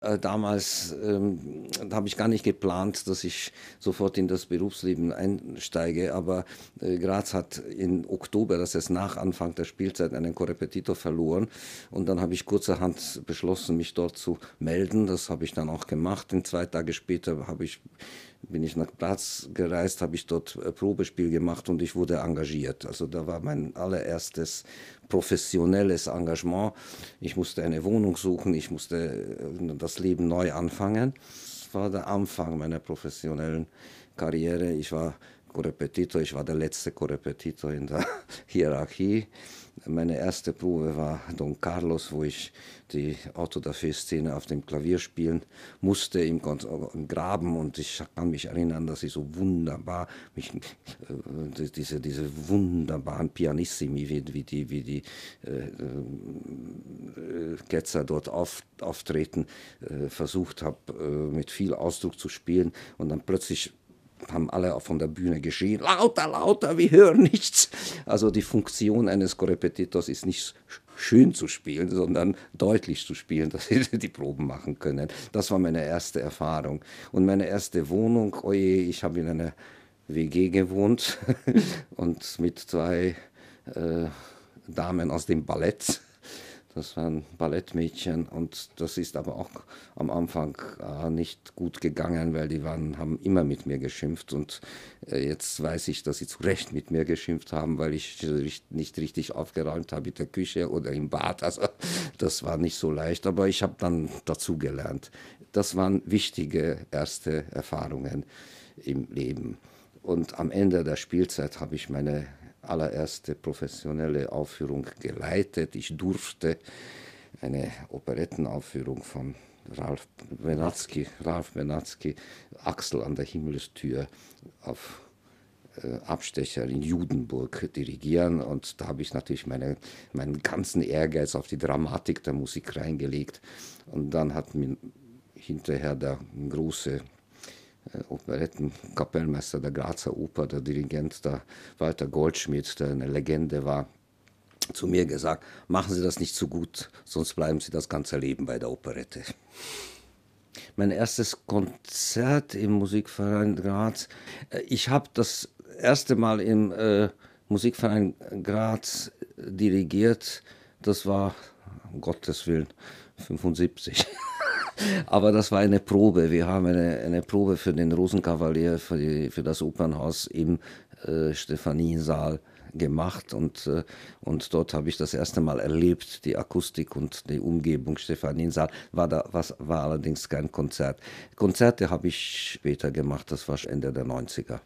Äh, damals ähm, habe ich gar nicht geplant, dass ich sofort in das Berufsleben einsteige, aber äh, Graz hat im Oktober, das ist nach Anfang der Spielzeit, einen Korrepetitor verloren und dann habe ich kurzerhand beschlossen, mich dort zu melden. Das habe ich dann auch gemacht. Und zwei Tage später ich bin ich nach Graz gereist, habe ich dort ein Probespiel gemacht und ich wurde engagiert. Also da war mein allererstes professionelles Engagement. Ich musste eine Wohnung suchen, ich musste äh, das Leben neu anfangen. Das war der Anfang meiner professionellen Karriere. Ich war Korrepetitor, ich war der letzte Korrepetitor in der Hierarchie. Meine erste Probe war Don Carlos, wo ich die Autodafé-Szene auf dem Klavier spielen musste im, Graben. Und ich kann mich erinnern, dass ich so wunderbar mich, äh, diese, diese wunderbaren Pianissimi, wie, wie die, wie die äh, äh, Ketzer dort auf, auftreten, äh, versucht habe, äh, mit viel Ausdruck zu spielen. Und dann plötzlich haben alle von der Bühne geschrien, lauter, lauter, wir hören nichts. Also die Funktion eines Korrepetitors ist nicht schön zu spielen, sondern deutlich zu spielen, dass sie die Proben machen können. Das war meine erste Erfahrung. Und meine erste Wohnung, oje, ich habe in einer WG gewohnt und mit zwei äh, Damen aus dem Ballett. Das waren Ballettmädchen und das ist aber auch am Anfang äh, nicht gut gegangen, weil die waren, haben immer mit mir geschimpft und äh, jetzt weiß ich, dass sie zu Recht mit mir geschimpft haben, weil ich nicht richtig aufgeräumt habe in der Küche oder im Bad. Also das war nicht so leicht, aber ich habe dann dazu gelernt. Das waren wichtige erste Erfahrungen im Leben. Und am Ende der Spielzeit habe ich meine allererste professionelle Aufführung geleitet. Ich durfte eine Operettenaufführung von Ralf Benatzky, Ralf Benatzky, Axel an der Himmelstür auf äh, Abstecher in Judenburg dirigieren und da habe ich natürlich meine, meinen ganzen Ehrgeiz auf die Dramatik der Musik reingelegt und dann hat mir hinterher der große Operettenkapellmeister der Grazer Oper, der Dirigent der Walter Goldschmidt, der eine Legende war, zu mir gesagt, machen Sie das nicht zu gut, sonst bleiben Sie das ganze Leben bei der Operette. Mein erstes Konzert im Musikverein Graz, äh, ich habe das erste Mal im äh, Musikverein Graz dirigiert, das war, um Gottes Willen, 75. Aber das war eine Probe. Wir haben eine, eine Probe für den Rosenkavalier, für, die, für das Opernhaus im äh, Stephaniesaal gemacht und, äh, und dort habe ich das erste Mal erlebt, die Akustik und die Umgebung Stephaniesaal. War, da, was, war allerdings kein Konzert. Konzerte habe ich später gemacht, das war Ende der 90er.